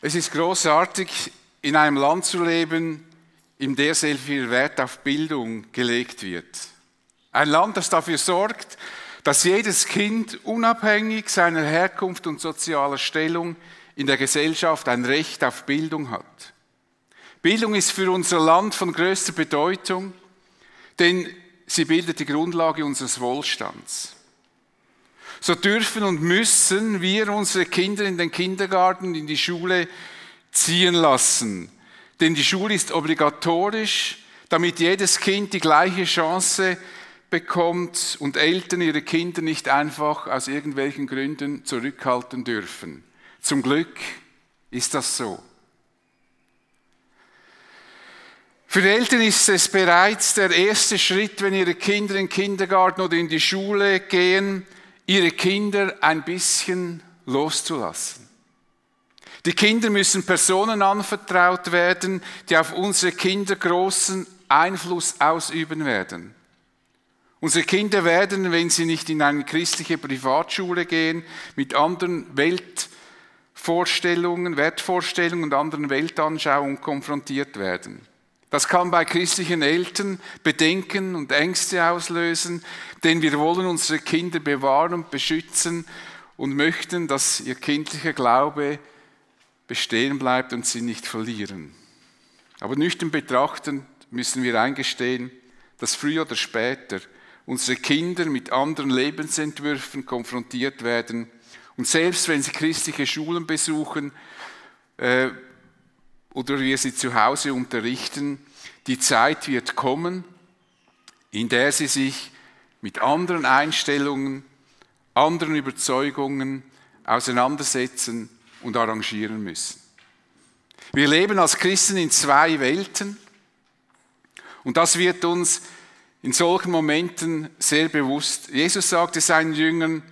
Es ist großartig, in einem Land zu leben, in dem sehr viel Wert auf Bildung gelegt wird. Ein Land, das dafür sorgt, dass jedes Kind unabhängig seiner Herkunft und sozialer Stellung in der Gesellschaft ein Recht auf Bildung hat. Bildung ist für unser Land von größter Bedeutung, denn sie bildet die Grundlage unseres Wohlstands. So dürfen und müssen wir unsere Kinder in den Kindergarten, in die Schule ziehen lassen. Denn die Schule ist obligatorisch, damit jedes Kind die gleiche Chance bekommt und Eltern ihre Kinder nicht einfach aus irgendwelchen Gründen zurückhalten dürfen. Zum Glück ist das so. Für Eltern ist es bereits der erste Schritt, wenn ihre Kinder in den Kindergarten oder in die Schule gehen, ihre Kinder ein bisschen loszulassen. Die Kinder müssen Personen anvertraut werden, die auf unsere Kinder großen Einfluss ausüben werden. Unsere Kinder werden, wenn sie nicht in eine christliche Privatschule gehen, mit anderen Weltvorstellungen, Wertvorstellungen und anderen Weltanschauungen konfrontiert werden. Das kann bei christlichen Eltern Bedenken und Ängste auslösen, denn wir wollen unsere Kinder bewahren und beschützen und möchten, dass ihr kindlicher Glaube bestehen bleibt und sie nicht verlieren. Aber nüchtern betrachtend müssen wir eingestehen, dass früher oder später unsere Kinder mit anderen Lebensentwürfen konfrontiert werden. Und selbst wenn sie christliche Schulen besuchen, äh, oder wir sie zu Hause unterrichten, die Zeit wird kommen, in der sie sich mit anderen Einstellungen, anderen Überzeugungen auseinandersetzen und arrangieren müssen. Wir leben als Christen in zwei Welten und das wird uns in solchen Momenten sehr bewusst. Jesus sagte seinen Jüngern,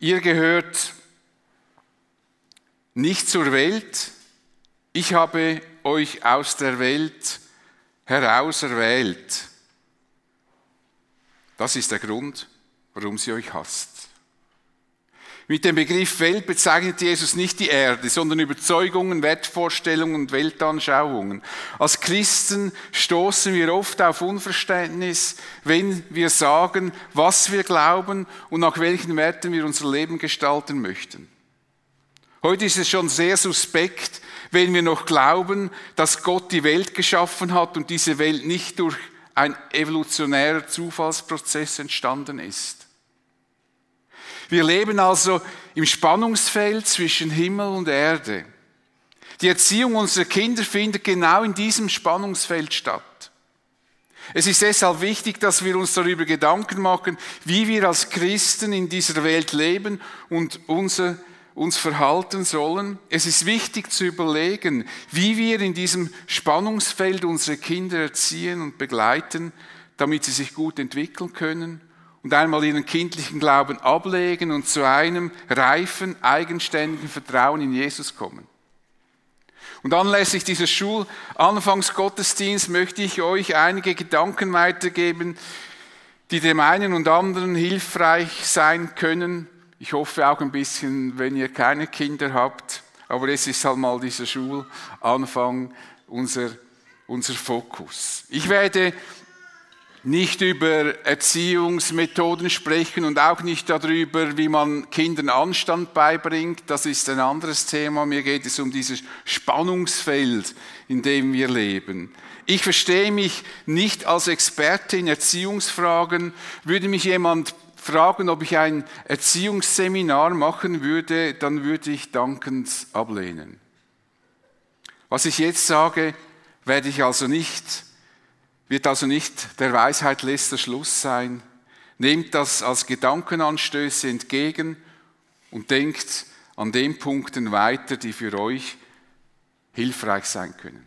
ihr gehört nicht zur Welt, ich habe euch aus der Welt heraus erwählt. Das ist der Grund, warum sie euch hasst. Mit dem Begriff Welt bezeichnet Jesus nicht die Erde, sondern Überzeugungen, Wertvorstellungen und Weltanschauungen. Als Christen stoßen wir oft auf Unverständnis, wenn wir sagen, was wir glauben und nach welchen Werten wir unser Leben gestalten möchten. Heute ist es schon sehr suspekt, wenn wir noch glauben, dass Gott die Welt geschaffen hat und diese Welt nicht durch ein evolutionärer Zufallsprozess entstanden ist. Wir leben also im Spannungsfeld zwischen Himmel und Erde. Die Erziehung unserer Kinder findet genau in diesem Spannungsfeld statt. Es ist deshalb wichtig, dass wir uns darüber Gedanken machen, wie wir als Christen in dieser Welt leben und unser uns verhalten sollen. Es ist wichtig zu überlegen, wie wir in diesem Spannungsfeld unsere Kinder erziehen und begleiten, damit sie sich gut entwickeln können und einmal ihren kindlichen Glauben ablegen und zu einem reifen, eigenständigen Vertrauen in Jesus kommen. Und anlässlich dieses Schulanfangsgottesdienst möchte ich euch einige Gedanken weitergeben, die dem einen und anderen hilfreich sein können, ich hoffe auch ein bisschen, wenn ihr keine Kinder habt, aber es ist halt mal dieser Schulanfang unser, unser Fokus. Ich werde nicht über Erziehungsmethoden sprechen und auch nicht darüber, wie man Kindern Anstand beibringt. Das ist ein anderes Thema. Mir geht es um dieses Spannungsfeld, in dem wir leben. Ich verstehe mich nicht als Experte in Erziehungsfragen. Würde mich jemand fragen, ob ich ein Erziehungsseminar machen würde, dann würde ich dankend ablehnen. Was ich jetzt sage, werde ich also nicht, wird also nicht der Weisheit letzter Schluss sein. Nehmt das als Gedankenanstöße entgegen und denkt an den Punkten weiter, die für euch hilfreich sein können.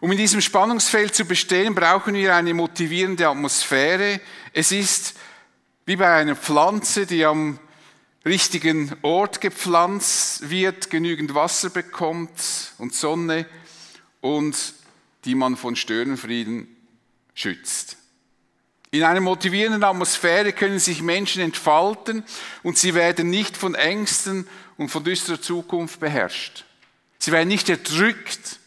Um in diesem Spannungsfeld zu bestehen, brauchen wir eine motivierende Atmosphäre. Es ist wie bei einer Pflanze, die am richtigen Ort gepflanzt wird, genügend Wasser bekommt und Sonne und die man von Störenfrieden schützt. In einer motivierenden Atmosphäre können sich Menschen entfalten und sie werden nicht von Ängsten und von düsterer Zukunft beherrscht. Sie werden nicht erdrückt.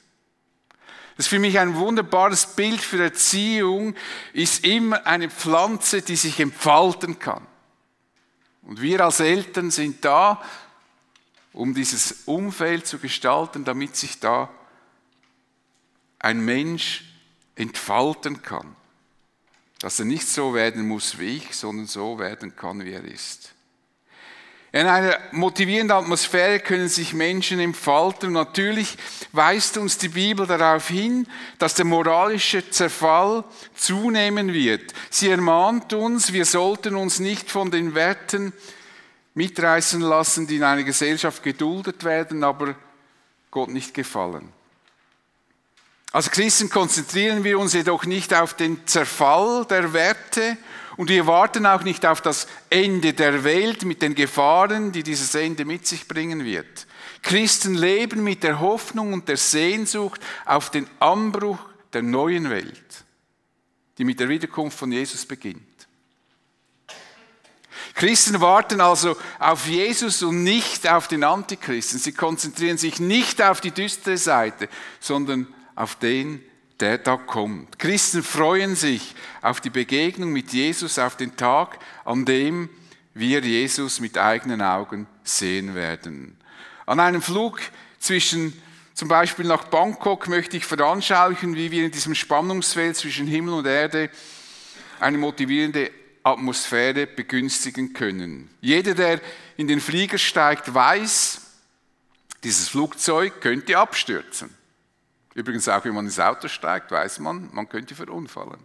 Das ist für mich ein wunderbares Bild für Erziehung, ist immer eine Pflanze, die sich entfalten kann. Und wir als Eltern sind da, um dieses Umfeld zu gestalten, damit sich da ein Mensch entfalten kann. Dass er nicht so werden muss wie ich, sondern so werden kann, wie er ist. In einer motivierenden Atmosphäre können sich Menschen entfalten. Und natürlich weist uns die Bibel darauf hin, dass der moralische Zerfall zunehmen wird. Sie ermahnt uns, wir sollten uns nicht von den Werten mitreißen lassen, die in einer Gesellschaft geduldet werden, aber Gott nicht gefallen. Als Christen konzentrieren wir uns jedoch nicht auf den Zerfall der Werte und wir warten auch nicht auf das Ende der Welt mit den Gefahren, die dieses Ende mit sich bringen wird. Christen leben mit der Hoffnung und der Sehnsucht auf den Anbruch der neuen Welt, die mit der Wiederkunft von Jesus beginnt. Christen warten also auf Jesus und nicht auf den Antichristen. Sie konzentrieren sich nicht auf die düstere Seite, sondern auf den, der da kommt. Christen freuen sich auf die Begegnung mit Jesus, auf den Tag, an dem wir Jesus mit eigenen Augen sehen werden. An einem Flug zwischen zum Beispiel nach Bangkok möchte ich veranschaulichen, wie wir in diesem Spannungsfeld zwischen Himmel und Erde eine motivierende Atmosphäre begünstigen können. Jeder, der in den Flieger steigt, weiß, dieses Flugzeug könnte abstürzen. Übrigens auch, wenn man ins Auto steigt, weiß man, man könnte verunfallen.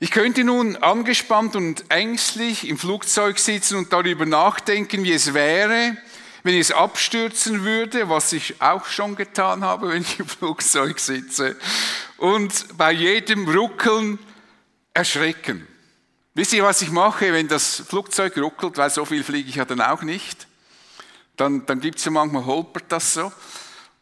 Ich könnte nun angespannt und ängstlich im Flugzeug sitzen und darüber nachdenken, wie es wäre, wenn es abstürzen würde, was ich auch schon getan habe, wenn ich im Flugzeug sitze, und bei jedem Ruckeln erschrecken. Wisst ihr, was ich mache, wenn das Flugzeug ruckelt, weil so viel fliege ich ja dann auch nicht? Dann, dann gibt es ja manchmal, holpert das so.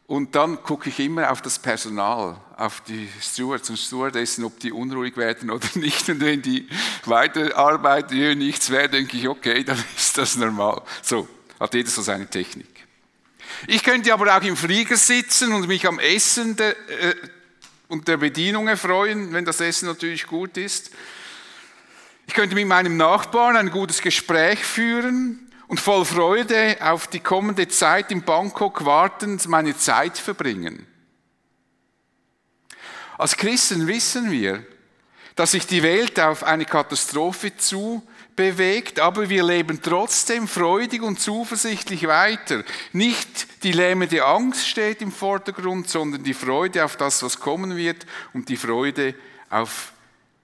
Und dann gucke ich immer auf das Personal, auf die Stewards und Stewardessen, ob die unruhig werden oder nicht. Und wenn die weiterarbeiten, hier nichts wäre, denke ich, okay, dann ist das normal. So, hat jeder so seine Technik. Ich könnte aber auch im Flieger sitzen und mich am Essen der, äh, und der Bedienung erfreuen, wenn das Essen natürlich gut ist. Ich könnte mit meinem Nachbarn ein gutes Gespräch führen und voll Freude auf die kommende Zeit in Bangkok wartend meine Zeit verbringen. Als Christen wissen wir, dass sich die Welt auf eine Katastrophe zu bewegt, aber wir leben trotzdem freudig und zuversichtlich weiter. Nicht die lähmende Angst steht im Vordergrund, sondern die Freude auf das, was kommen wird und die Freude auf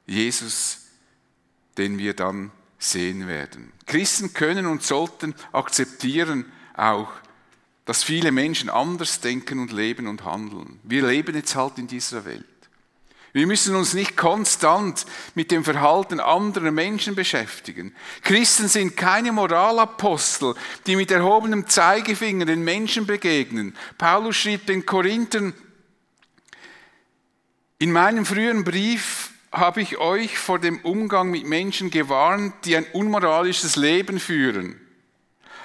Jesus, den wir dann sehen werden. Christen können und sollten akzeptieren auch, dass viele Menschen anders denken und leben und handeln. Wir leben jetzt halt in dieser Welt. Wir müssen uns nicht konstant mit dem Verhalten anderer Menschen beschäftigen. Christen sind keine Moralapostel, die mit erhobenem Zeigefinger den Menschen begegnen. Paulus schrieb den Korinthern, in meinem früheren Brief habe ich euch vor dem Umgang mit Menschen gewarnt, die ein unmoralisches Leben führen.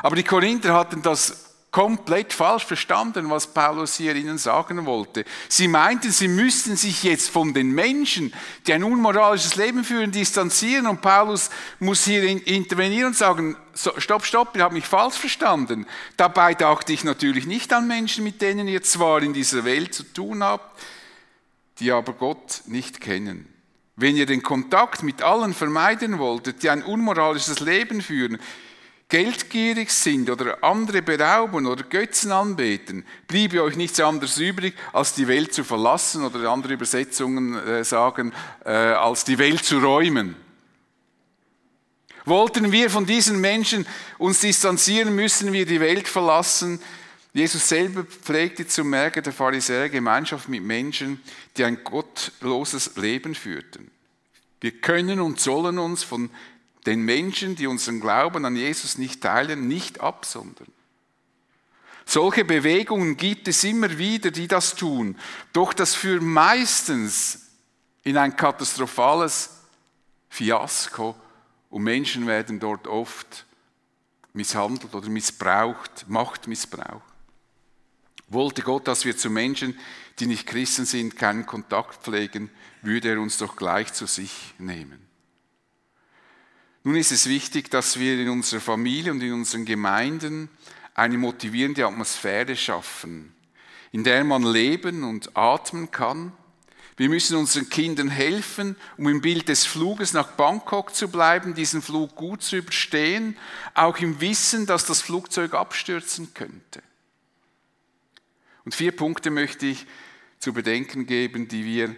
Aber die Korinther hatten das komplett falsch verstanden, was Paulus hier ihnen sagen wollte. Sie meinten, sie müssten sich jetzt von den Menschen, die ein unmoralisches Leben führen, distanzieren und Paulus muss hier intervenieren und sagen, stopp, stopp, ihr habt mich falsch verstanden. Dabei dachte ich natürlich nicht an Menschen, mit denen ihr zwar in dieser Welt zu tun habt, die aber Gott nicht kennen. Wenn ihr den Kontakt mit allen vermeiden wolltet, die ein unmoralisches Leben führen, geldgierig sind oder andere berauben oder Götzen anbeten, bliebe euch nichts anderes übrig, als die Welt zu verlassen oder andere Übersetzungen äh, sagen, äh, als die Welt zu räumen. Wollten wir von diesen Menschen uns distanzieren, müssen wir die Welt verlassen. Jesus selber pflegte zum Merken der Pharisäer Gemeinschaft mit Menschen, die ein gottloses Leben führten. Wir können und sollen uns von den Menschen, die unseren Glauben an Jesus nicht teilen, nicht absondern. Solche Bewegungen gibt es immer wieder, die das tun. Doch das führt meistens in ein katastrophales Fiasko und Menschen werden dort oft misshandelt oder missbraucht, Machtmissbrauch. Wollte Gott, dass wir zu Menschen, die nicht Christen sind, keinen Kontakt pflegen, würde er uns doch gleich zu sich nehmen. Nun ist es wichtig, dass wir in unserer Familie und in unseren Gemeinden eine motivierende Atmosphäre schaffen, in der man leben und atmen kann. Wir müssen unseren Kindern helfen, um im Bild des Fluges nach Bangkok zu bleiben, diesen Flug gut zu überstehen, auch im Wissen, dass das Flugzeug abstürzen könnte. Und vier Punkte möchte ich zu bedenken geben, die wir,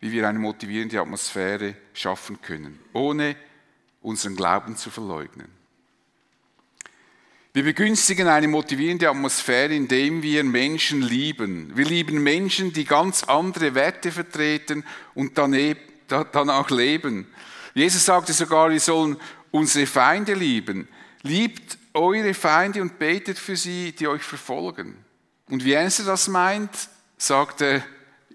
wie wir eine motivierende Atmosphäre schaffen können, ohne unseren Glauben zu verleugnen. Wir begünstigen eine motivierende Atmosphäre, indem wir Menschen lieben. Wir lieben Menschen, die ganz andere Werte vertreten und danach leben. Jesus sagte sogar, wir sollen unsere Feinde lieben. Liebt eure Feinde und betet für sie, die euch verfolgen. Und wie ernst er das meint, sagt er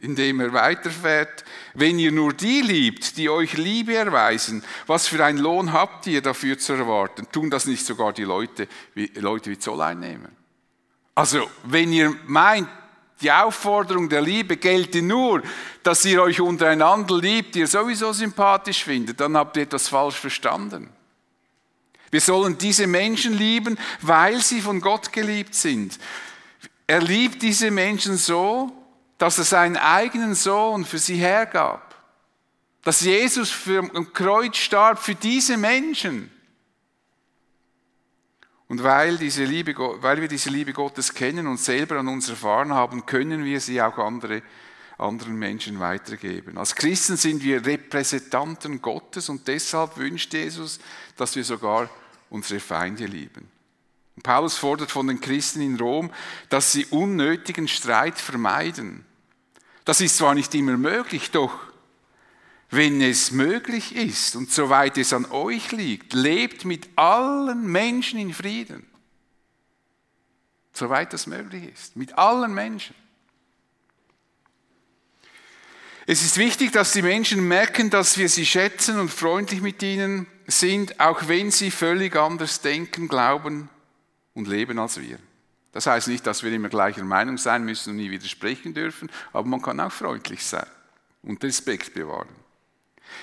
indem er weiterfährt, wenn ihr nur die liebt, die euch Liebe erweisen, was für einen Lohn habt ihr dafür zu erwarten? Tun das nicht sogar die Leute, wie, Leute wie Zolleinnehmer? Also, wenn ihr meint, die Aufforderung der Liebe gelte nur, dass ihr euch untereinander liebt, ihr sowieso sympathisch findet, dann habt ihr etwas falsch verstanden. Wir sollen diese Menschen lieben, weil sie von Gott geliebt sind. Er liebt diese Menschen so, dass er seinen eigenen Sohn für sie hergab. Dass Jesus für, am Kreuz starb für diese Menschen. Und weil, diese Liebe, weil wir diese Liebe Gottes kennen und selber an uns erfahren haben, können wir sie auch andere, anderen Menschen weitergeben. Als Christen sind wir Repräsentanten Gottes und deshalb wünscht Jesus, dass wir sogar unsere Feinde lieben. Paulus fordert von den Christen in Rom, dass sie unnötigen Streit vermeiden. Das ist zwar nicht immer möglich, doch wenn es möglich ist und soweit es an euch liegt, lebt mit allen Menschen in Frieden. Soweit das möglich ist, mit allen Menschen. Es ist wichtig, dass die Menschen merken, dass wir sie schätzen und freundlich mit ihnen sind, auch wenn sie völlig anders denken, glauben und leben als wir. Das heißt nicht, dass wir immer gleicher Meinung sein müssen und nie widersprechen dürfen, aber man kann auch freundlich sein und Respekt bewahren.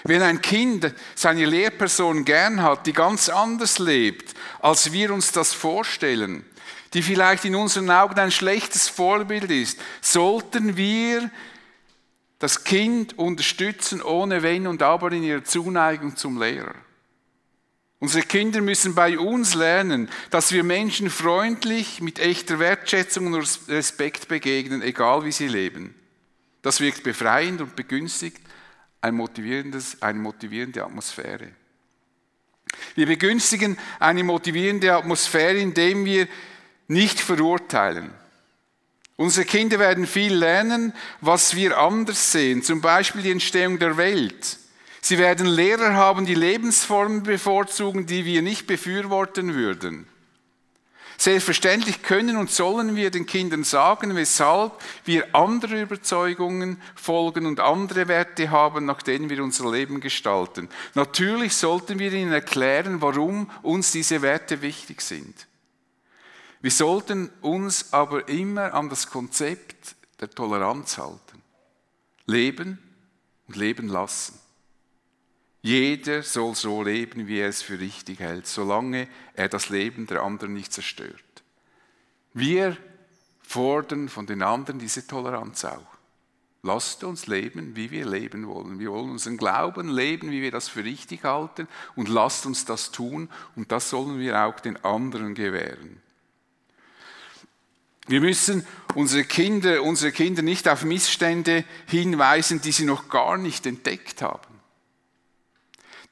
Wenn ein Kind seine Lehrperson gern hat, die ganz anders lebt, als wir uns das vorstellen, die vielleicht in unseren Augen ein schlechtes Vorbild ist, sollten wir das Kind unterstützen ohne Wenn und Aber in ihrer Zuneigung zum Lehrer. Unsere Kinder müssen bei uns lernen, dass wir Menschen freundlich, mit echter Wertschätzung und Respekt begegnen, egal wie sie leben. Das wirkt befreiend und begünstigt ein eine motivierende Atmosphäre. Wir begünstigen eine motivierende Atmosphäre, indem wir nicht verurteilen. Unsere Kinder werden viel lernen, was wir anders sehen, zum Beispiel die Entstehung der Welt. Sie werden Lehrer haben, die Lebensformen bevorzugen, die wir nicht befürworten würden. Selbstverständlich können und sollen wir den Kindern sagen, weshalb wir andere Überzeugungen folgen und andere Werte haben, nach denen wir unser Leben gestalten. Natürlich sollten wir ihnen erklären, warum uns diese Werte wichtig sind. Wir sollten uns aber immer an das Konzept der Toleranz halten. Leben und leben lassen. Jeder soll so leben, wie er es für richtig hält, solange er das Leben der anderen nicht zerstört. Wir fordern von den anderen diese Toleranz auch. Lasst uns leben, wie wir leben wollen. Wir wollen unseren Glauben leben, wie wir das für richtig halten und lasst uns das tun und das sollen wir auch den anderen gewähren. Wir müssen unsere Kinder, unsere Kinder nicht auf Missstände hinweisen, die sie noch gar nicht entdeckt haben.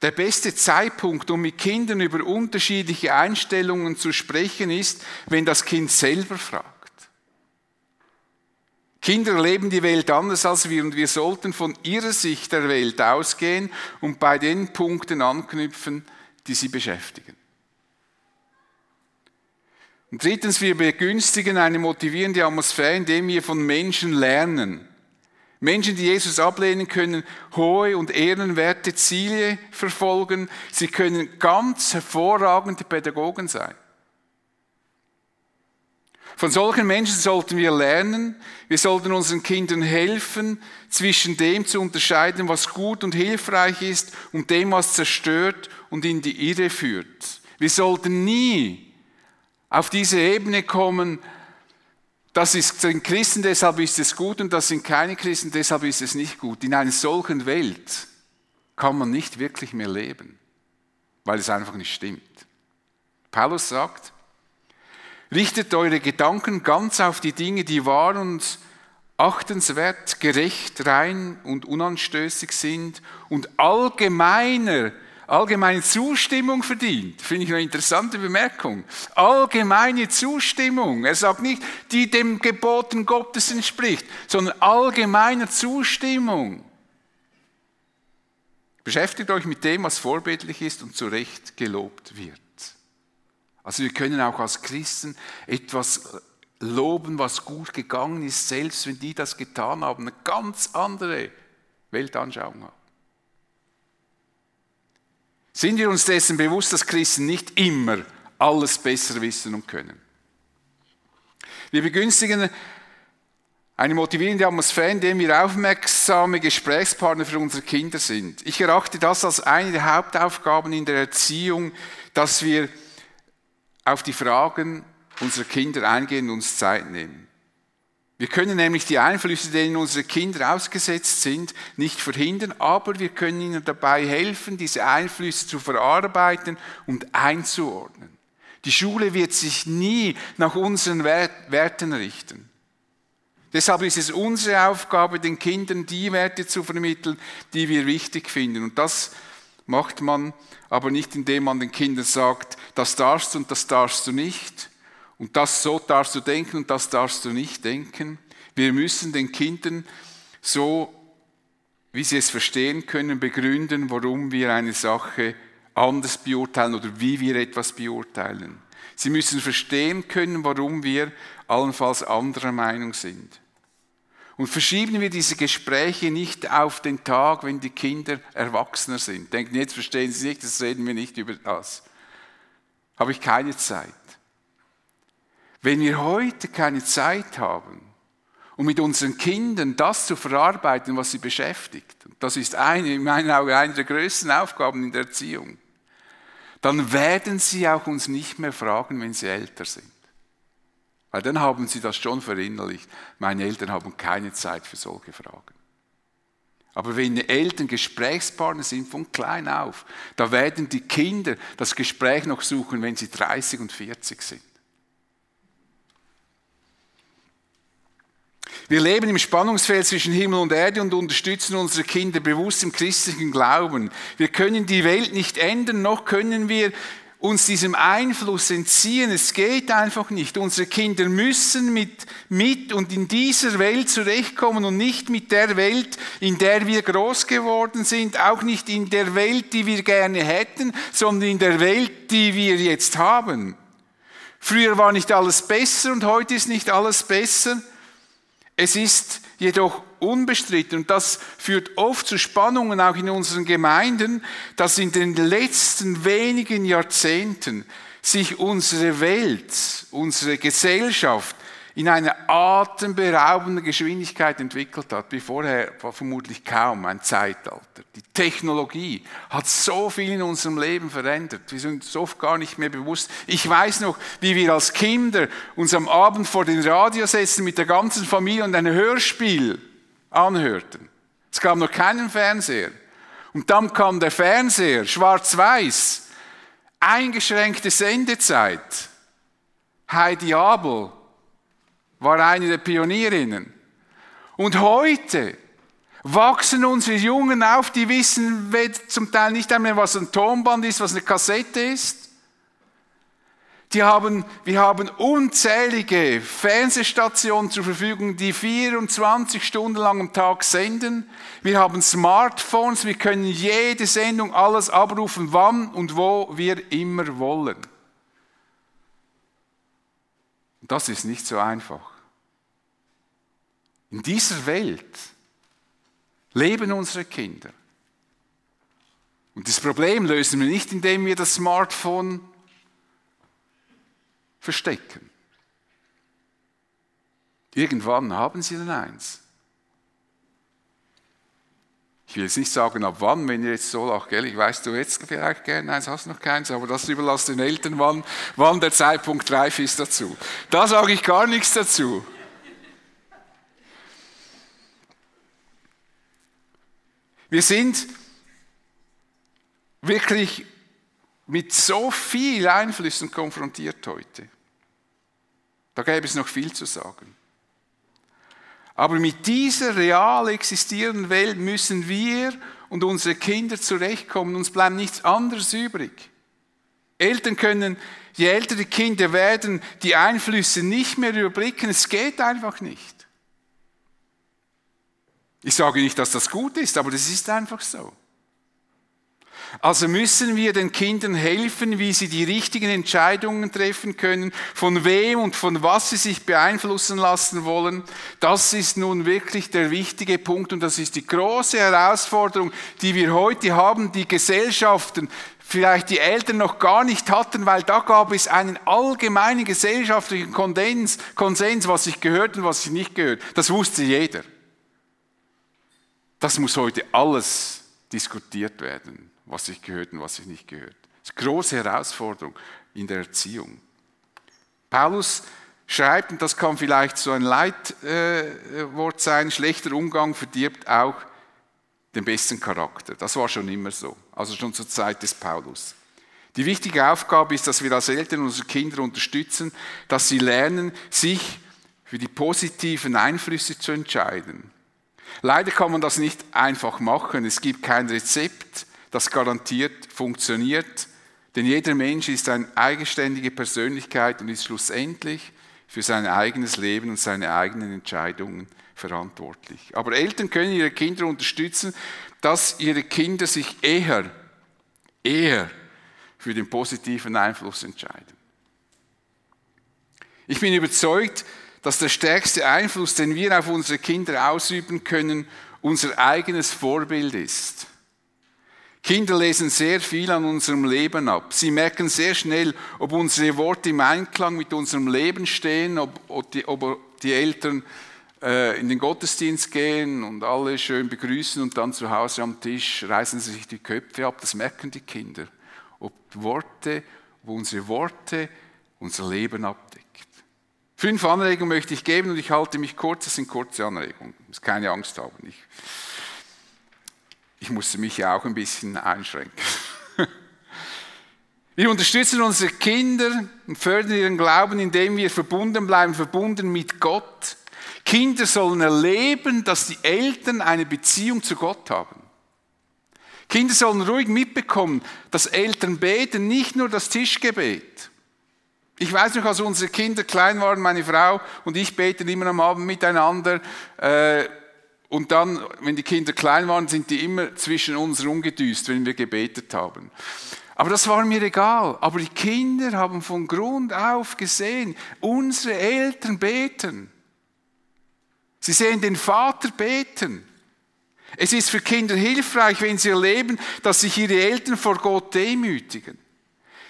Der beste Zeitpunkt, um mit Kindern über unterschiedliche Einstellungen zu sprechen, ist, wenn das Kind selber fragt. Kinder erleben die Welt anders als wir und wir sollten von ihrer Sicht der Welt ausgehen und bei den Punkten anknüpfen, die sie beschäftigen. Und drittens, wir begünstigen eine motivierende Atmosphäre, indem wir von Menschen lernen. Menschen, die Jesus ablehnen, können hohe und ehrenwerte Ziele verfolgen. Sie können ganz hervorragende Pädagogen sein. Von solchen Menschen sollten wir lernen. Wir sollten unseren Kindern helfen, zwischen dem zu unterscheiden, was gut und hilfreich ist und dem, was zerstört und in die Irre führt. Wir sollten nie auf diese Ebene kommen, das sind Christen, deshalb ist es gut und das sind keine Christen, deshalb ist es nicht gut. In einer solchen Welt kann man nicht wirklich mehr leben, weil es einfach nicht stimmt. Paulus sagt, richtet eure Gedanken ganz auf die Dinge, die wahr und achtenswert, gerecht, rein und unanstößig sind und allgemeiner allgemeine Zustimmung verdient. Finde ich eine interessante Bemerkung. Allgemeine Zustimmung. Er sagt nicht, die dem Geboten Gottes entspricht, sondern allgemeine Zustimmung. Beschäftigt euch mit dem, was vorbildlich ist und zu Recht gelobt wird. Also wir können auch als Christen etwas loben, was gut gegangen ist, selbst wenn die das getan haben, eine ganz andere Weltanschauung haben. Sind wir uns dessen bewusst, dass Christen nicht immer alles besser wissen und können? Wir begünstigen eine motivierende Atmosphäre, indem wir aufmerksame Gesprächspartner für unsere Kinder sind. Ich erachte das als eine der Hauptaufgaben in der Erziehung, dass wir auf die Fragen unserer Kinder eingehen und uns Zeit nehmen. Wir können nämlich die Einflüsse, denen unsere Kinder ausgesetzt sind, nicht verhindern, aber wir können ihnen dabei helfen, diese Einflüsse zu verarbeiten und einzuordnen. Die Schule wird sich nie nach unseren Werten richten. Deshalb ist es unsere Aufgabe, den Kindern die Werte zu vermitteln, die wir wichtig finden. Und das macht man aber nicht, indem man den Kindern sagt, das darfst du und das darfst du nicht, und das so darfst du denken und das darfst du nicht denken. Wir müssen den Kindern so, wie sie es verstehen können, begründen, warum wir eine Sache anders beurteilen oder wie wir etwas beurteilen. Sie müssen verstehen können, warum wir allenfalls anderer Meinung sind. Und verschieben wir diese Gespräche nicht auf den Tag, wenn die Kinder erwachsener sind. Denken, jetzt verstehen Sie nicht, das reden wir nicht über das. Habe ich keine Zeit. Wenn wir heute keine Zeit haben, um mit unseren Kindern das zu verarbeiten, was sie beschäftigt, und das ist eine, in meinen Augen eine der größten Aufgaben in der Erziehung, dann werden sie auch uns nicht mehr fragen, wenn sie älter sind. Weil dann haben sie das schon verinnerlicht. Meine Eltern haben keine Zeit für solche Fragen. Aber wenn die Eltern Gesprächspartner sind von klein auf, da werden die Kinder das Gespräch noch suchen, wenn sie 30 und 40 sind. Wir leben im Spannungsfeld zwischen Himmel und Erde und unterstützen unsere Kinder bewusst im christlichen Glauben. Wir können die Welt nicht ändern, noch können wir uns diesem Einfluss entziehen. Es geht einfach nicht. Unsere Kinder müssen mit, mit und in dieser Welt zurechtkommen und nicht mit der Welt, in der wir groß geworden sind, auch nicht in der Welt, die wir gerne hätten, sondern in der Welt, die wir jetzt haben. Früher war nicht alles besser und heute ist nicht alles besser. Es ist jedoch unbestritten, und das führt oft zu Spannungen auch in unseren Gemeinden, dass in den letzten wenigen Jahrzehnten sich unsere Welt, unsere Gesellschaft in einer atemberaubenden Geschwindigkeit entwickelt hat, wie vorher war vermutlich kaum ein Zeitalter. Die Technologie hat so viel in unserem Leben verändert. Wir sind uns oft gar nicht mehr bewusst. Ich weiß noch, wie wir als Kinder uns am Abend vor den Radio setzten mit der ganzen Familie und ein Hörspiel anhörten. Es gab noch keinen Fernseher. Und dann kam der Fernseher, schwarz-weiß, eingeschränkte Sendezeit. Heidi Abel, war eine der Pionierinnen. Und heute wachsen unsere Jungen auf, die wissen zum Teil nicht einmal, was ein Tonband ist, was eine Kassette ist. Die haben, wir haben unzählige Fernsehstationen zur Verfügung, die 24 Stunden lang am Tag senden. Wir haben Smartphones, wir können jede Sendung alles abrufen, wann und wo wir immer wollen. Das ist nicht so einfach. In dieser Welt Leben unserer Kinder. Und das Problem lösen wir nicht, indem wir das Smartphone verstecken. Irgendwann haben sie dann eins. Ich will jetzt nicht sagen, ab wann, wenn ihr jetzt so lacht, gell? Ich weiß, du jetzt vielleicht gerne eins, hast noch keins, aber das überlasst den Eltern, wann, wann der Zeitpunkt reif ist dazu. Da sage ich gar nichts dazu. Wir sind wirklich mit so vielen Einflüssen konfrontiert heute. Da gäbe es noch viel zu sagen. Aber mit dieser real existierenden Welt müssen wir und unsere Kinder zurechtkommen. Uns bleibt nichts anderes übrig. Eltern können, je älter die Kinder werden, die Einflüsse nicht mehr überblicken. Es geht einfach nicht. Ich sage nicht, dass das gut ist, aber das ist einfach so. Also müssen wir den Kindern helfen, wie sie die richtigen Entscheidungen treffen können, von wem und von was sie sich beeinflussen lassen wollen. Das ist nun wirklich der wichtige Punkt und das ist die große Herausforderung, die wir heute haben, die Gesellschaften, vielleicht die Eltern noch gar nicht hatten, weil da gab es einen allgemeinen gesellschaftlichen Konsens, Konsens was sich gehört und was sich nicht gehört. Das wusste jeder. Das muss heute alles diskutiert werden was sich gehört und was sich nicht gehört. Das ist eine große Herausforderung in der Erziehung. Paulus schreibt, und das kann vielleicht so ein Leitwort sein, schlechter Umgang verdirbt auch den besten Charakter. Das war schon immer so, also schon zur Zeit des Paulus. Die wichtige Aufgabe ist, dass wir als Eltern unsere Kinder unterstützen, dass sie lernen, sich für die positiven Einflüsse zu entscheiden. Leider kann man das nicht einfach machen. Es gibt kein Rezept, das garantiert funktioniert, denn jeder Mensch ist eine eigenständige Persönlichkeit und ist schlussendlich für sein eigenes Leben und seine eigenen Entscheidungen verantwortlich. Aber Eltern können ihre Kinder unterstützen, dass ihre Kinder sich eher, eher für den positiven Einfluss entscheiden. Ich bin überzeugt, dass der stärkste Einfluss, den wir auf unsere Kinder ausüben können, unser eigenes Vorbild ist. Kinder lesen sehr viel an unserem Leben ab. Sie merken sehr schnell, ob unsere Worte im Einklang mit unserem Leben stehen, ob, ob, die, ob die, Eltern äh, in den Gottesdienst gehen und alle schön begrüßen und dann zu Hause am Tisch reißen sie sich die Köpfe ab. Das merken die Kinder. Ob Worte, ob unsere Worte unser Leben abdeckt. Fünf Anregungen möchte ich geben und ich halte mich kurz. Das sind kurze Anregungen. Ich muss keine Angst haben. Ich ich musste mich ja auch ein bisschen einschränken. Wir unterstützen unsere Kinder und fördern ihren Glauben, indem wir verbunden bleiben, verbunden mit Gott. Kinder sollen erleben, dass die Eltern eine Beziehung zu Gott haben. Kinder sollen ruhig mitbekommen, dass Eltern beten, nicht nur das Tischgebet. Ich weiß noch, als unsere Kinder klein waren, meine Frau und ich beten immer am Abend miteinander. Äh, und dann, wenn die Kinder klein waren, sind die immer zwischen uns rumgedüst, wenn wir gebetet haben. Aber das war mir egal. Aber die Kinder haben von Grund auf gesehen, unsere Eltern beten. Sie sehen den Vater beten. Es ist für Kinder hilfreich, wenn sie erleben, dass sich ihre Eltern vor Gott demütigen.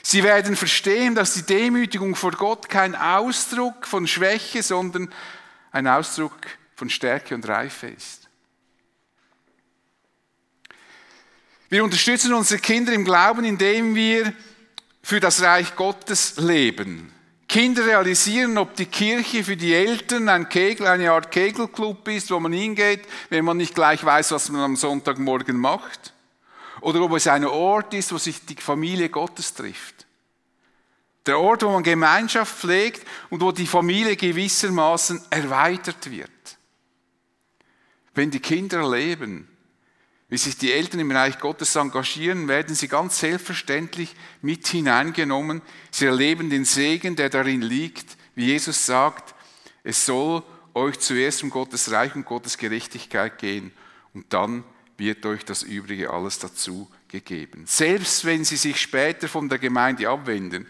Sie werden verstehen, dass die Demütigung vor Gott kein Ausdruck von Schwäche, sondern ein Ausdruck von Stärke und Reife ist. Wir unterstützen unsere Kinder im Glauben, indem wir für das Reich Gottes leben. Kinder realisieren, ob die Kirche für die Eltern ein Kegel, eine Art Kegelclub ist, wo man hingeht, wenn man nicht gleich weiß, was man am Sonntagmorgen macht. Oder ob es ein Ort ist, wo sich die Familie Gottes trifft. Der Ort, wo man Gemeinschaft pflegt und wo die Familie gewissermaßen erweitert wird. Wenn die Kinder erleben, wie sich die Eltern im Reich Gottes engagieren, werden sie ganz selbstverständlich mit hineingenommen. Sie erleben den Segen, der darin liegt, wie Jesus sagt, es soll euch zuerst um Gottes Reich und Gottes Gerechtigkeit gehen und dann wird euch das Übrige alles dazu gegeben. Selbst wenn sie sich später von der Gemeinde abwenden,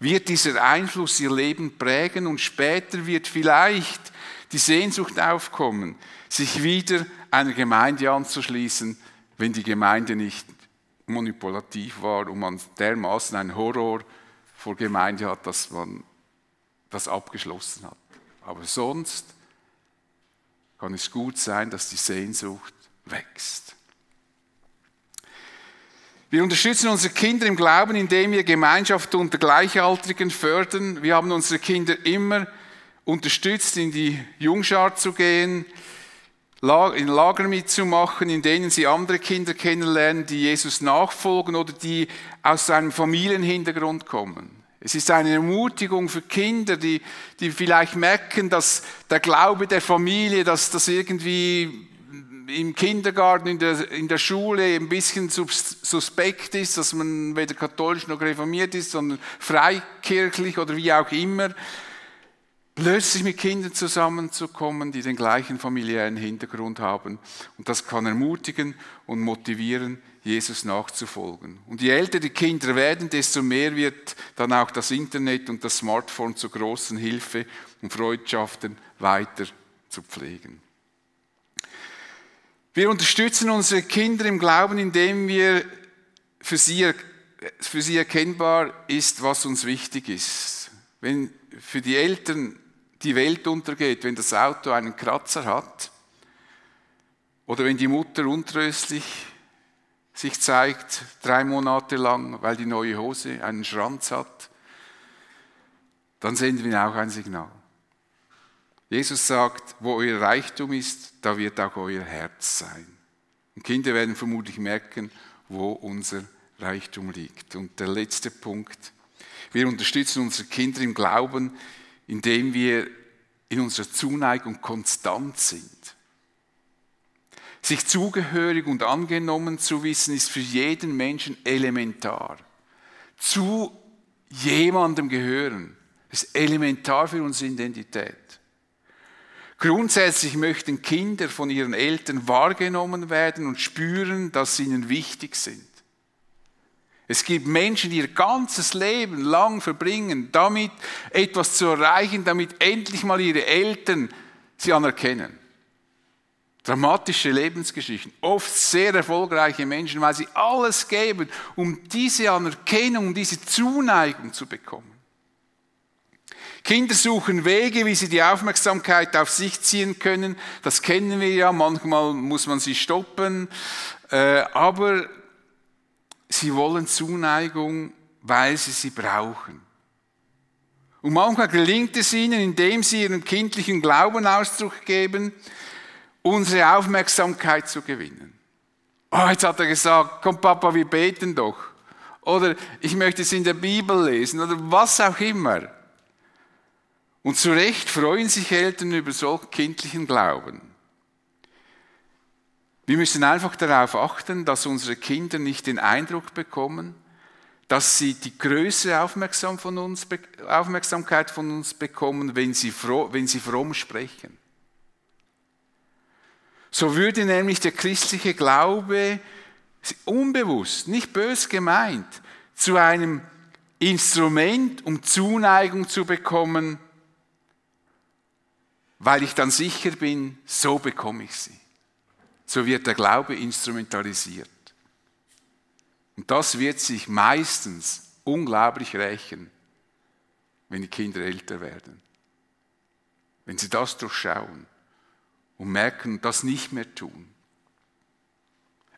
wird dieser Einfluss ihr Leben prägen und später wird vielleicht die Sehnsucht aufkommen, sich wieder einer Gemeinde anzuschließen, wenn die Gemeinde nicht manipulativ war und man dermaßen einen Horror vor Gemeinde hat, dass man das abgeschlossen hat. Aber sonst kann es gut sein, dass die Sehnsucht wächst. Wir unterstützen unsere Kinder im Glauben, indem wir Gemeinschaft unter Gleichaltrigen fördern. Wir haben unsere Kinder immer unterstützt, in die Jungschar zu gehen, in Lager mitzumachen, in denen sie andere Kinder kennenlernen, die Jesus nachfolgen oder die aus einem Familienhintergrund kommen. Es ist eine Ermutigung für Kinder, die, die vielleicht merken, dass der Glaube der Familie, dass das irgendwie im Kindergarten, in der, in der Schule ein bisschen suspekt ist, dass man weder katholisch noch reformiert ist, sondern freikirchlich oder wie auch immer, plötzlich mit Kindern zusammenzukommen, die den gleichen familiären Hintergrund haben. Und das kann ermutigen und motivieren, Jesus nachzufolgen. Und je älter die Kinder werden, desto mehr wird dann auch das Internet und das Smartphone zur großen Hilfe, um Freundschaften weiter zu pflegen. Wir unterstützen unsere Kinder im Glauben, indem wir für sie, für sie erkennbar ist, was uns wichtig ist. Wenn für die Eltern die Welt untergeht, wenn das Auto einen Kratzer hat oder wenn die Mutter untröstlich sich zeigt, drei Monate lang, weil die neue Hose einen Schranz hat, dann senden wir auch ein Signal. Jesus sagt, wo euer Reichtum ist, da wird auch euer Herz sein. Und Kinder werden vermutlich merken, wo unser Reichtum liegt. Und der letzte Punkt, wir unterstützen unsere Kinder im Glauben, indem wir in unserer Zuneigung konstant sind. Sich zugehörig und angenommen zu wissen, ist für jeden Menschen elementar. Zu jemandem gehören ist elementar für unsere Identität. Grundsätzlich möchten Kinder von ihren Eltern wahrgenommen werden und spüren, dass sie ihnen wichtig sind. Es gibt Menschen, die ihr ganzes Leben lang verbringen, damit etwas zu erreichen, damit endlich mal ihre Eltern sie anerkennen. Dramatische Lebensgeschichten, oft sehr erfolgreiche Menschen, weil sie alles geben, um diese Anerkennung, diese Zuneigung zu bekommen. Kinder suchen Wege, wie sie die Aufmerksamkeit auf sich ziehen können. Das kennen wir ja, manchmal muss man sie stoppen. Äh, aber sie wollen Zuneigung, weil sie sie brauchen. Und manchmal gelingt es ihnen, indem sie ihren kindlichen Glauben Ausdruck geben, unsere Aufmerksamkeit zu gewinnen. Oh, jetzt hat er gesagt, komm Papa, wir beten doch. Oder ich möchte es in der Bibel lesen oder was auch immer. Und zu Recht freuen sich Eltern über solchen kindlichen Glauben. Wir müssen einfach darauf achten, dass unsere Kinder nicht den Eindruck bekommen, dass sie die größere Aufmerksam von uns, Aufmerksamkeit von uns bekommen, wenn sie, froh, wenn sie fromm sprechen. So würde nämlich der christliche Glaube unbewusst, nicht bös gemeint, zu einem Instrument, um Zuneigung zu bekommen, weil ich dann sicher bin, so bekomme ich sie. So wird der Glaube instrumentalisiert. Und das wird sich meistens unglaublich rächen, wenn die Kinder älter werden. Wenn sie das durchschauen und merken und das nicht mehr tun.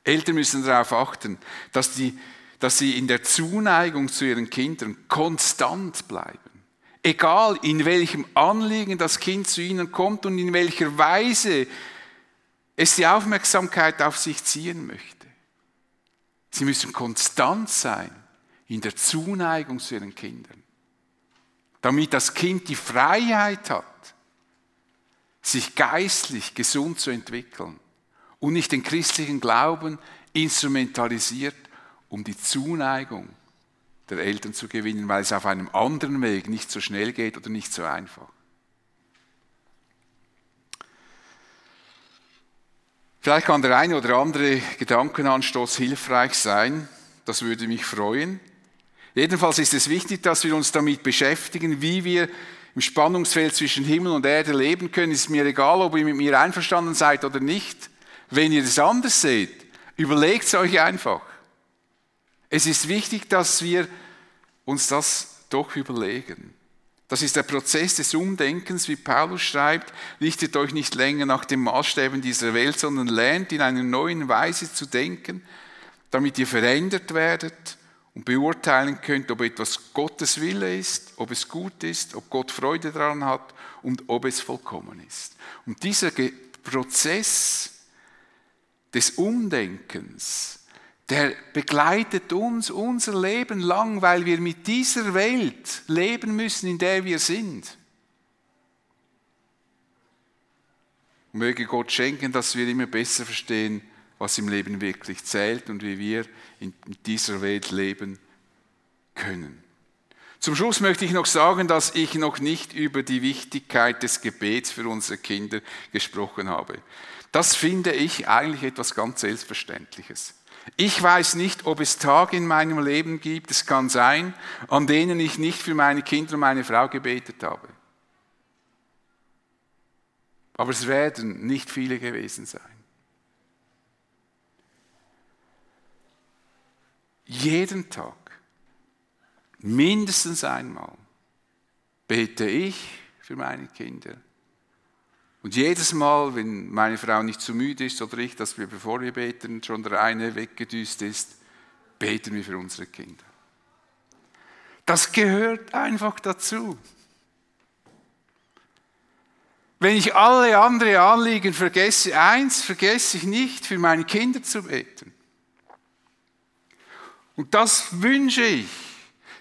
Eltern müssen darauf achten, dass, die, dass sie in der Zuneigung zu ihren Kindern konstant bleiben. Egal in welchem Anliegen das Kind zu ihnen kommt und in welcher Weise es die Aufmerksamkeit auf sich ziehen möchte. Sie müssen konstant sein in der Zuneigung zu ihren Kindern, damit das Kind die Freiheit hat, sich geistlich gesund zu entwickeln und nicht den christlichen Glauben instrumentalisiert, um die Zuneigung der Eltern zu gewinnen, weil es auf einem anderen Weg nicht so schnell geht oder nicht so einfach. Vielleicht kann der eine oder andere Gedankenanstoß hilfreich sein. Das würde mich freuen. Jedenfalls ist es wichtig, dass wir uns damit beschäftigen, wie wir im Spannungsfeld zwischen Himmel und Erde leben können, ist mir egal, ob ihr mit mir einverstanden seid oder nicht. Wenn ihr es anders seht, überlegt es euch einfach. Es ist wichtig, dass wir uns das doch überlegen. Das ist der Prozess des Umdenkens, wie Paulus schreibt, richtet euch nicht länger nach den Maßstäben dieser Welt, sondern lernt in einer neuen Weise zu denken, damit ihr verändert werdet und beurteilen könnt, ob etwas Gottes Wille ist, ob es gut ist, ob Gott Freude daran hat und ob es vollkommen ist. Und dieser Prozess des Umdenkens, der begleitet uns unser Leben lang, weil wir mit dieser Welt leben müssen, in der wir sind. Möge Gott schenken, dass wir immer besser verstehen, was im Leben wirklich zählt und wie wir in dieser Welt leben können. Zum Schluss möchte ich noch sagen, dass ich noch nicht über die Wichtigkeit des Gebets für unsere Kinder gesprochen habe. Das finde ich eigentlich etwas ganz Selbstverständliches. Ich weiß nicht, ob es Tage in meinem Leben gibt, es kann sein, an denen ich nicht für meine Kinder und meine Frau gebetet habe. Aber es werden nicht viele gewesen sein. Jeden Tag, mindestens einmal, bete ich für meine Kinder und jedes Mal, wenn meine Frau nicht zu müde ist oder ich, dass wir, bevor wir beten, schon der eine weggedüst ist, beten wir für unsere Kinder. Das gehört einfach dazu. Wenn ich alle anderen Anliegen vergesse, eins vergesse ich nicht, für meine Kinder zu beten. Und das wünsche ich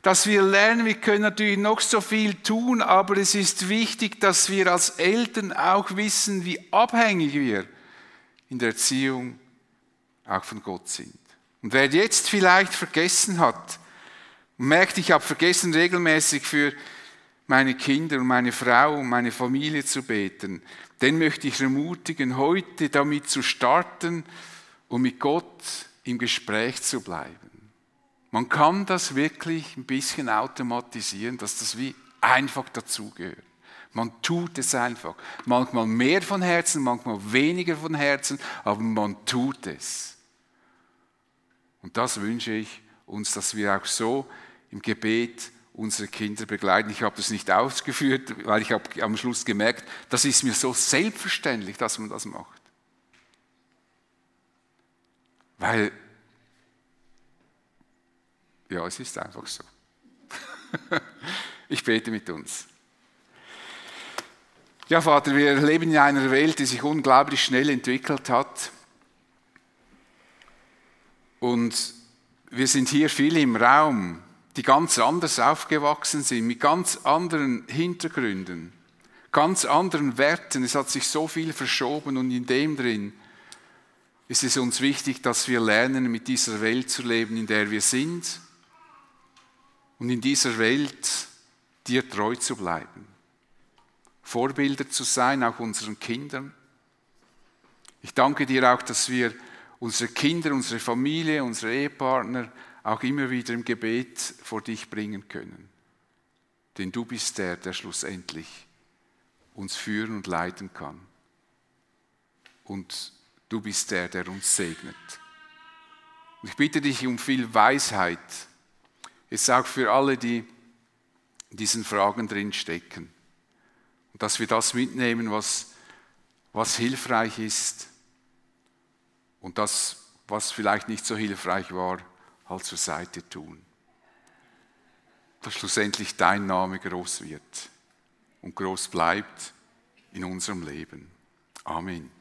dass wir lernen, wir können natürlich noch so viel tun, aber es ist wichtig, dass wir als Eltern auch wissen, wie abhängig wir in der Erziehung auch von Gott sind. Und wer jetzt vielleicht vergessen hat, merkt, ich habe vergessen, regelmäßig für meine Kinder und meine Frau und meine Familie zu beten, den möchte ich ermutigen, heute damit zu starten und mit Gott im Gespräch zu bleiben. Man kann das wirklich ein bisschen automatisieren, dass das wie einfach dazugehört. Man tut es einfach. Manchmal mehr von Herzen, manchmal weniger von Herzen, aber man tut es. Und das wünsche ich uns, dass wir auch so im Gebet unsere Kinder begleiten. Ich habe das nicht ausgeführt, weil ich habe am Schluss gemerkt, das ist mir so selbstverständlich, dass man das macht. Weil ja, es ist einfach so. ich bete mit uns. Ja, Vater, wir leben in einer Welt, die sich unglaublich schnell entwickelt hat. Und wir sind hier viele im Raum, die ganz anders aufgewachsen sind, mit ganz anderen Hintergründen, ganz anderen Werten. Es hat sich so viel verschoben und in dem drin ist es uns wichtig, dass wir lernen, mit dieser Welt zu leben, in der wir sind und in dieser Welt dir treu zu bleiben. Vorbilder zu sein, auch unseren Kindern. Ich danke dir auch, dass wir unsere Kinder, unsere Familie, unsere Ehepartner auch immer wieder im Gebet vor dich bringen können. Denn du bist der, der schlussendlich uns führen und leiten kann. Und du bist der, der uns segnet. Und ich bitte dich um viel Weisheit, ist auch für alle, die in diesen Fragen drin stecken. Und dass wir das mitnehmen, was, was hilfreich ist und das, was vielleicht nicht so hilfreich war, halt zur Seite tun. Dass schlussendlich dein Name groß wird und groß bleibt in unserem Leben. Amen.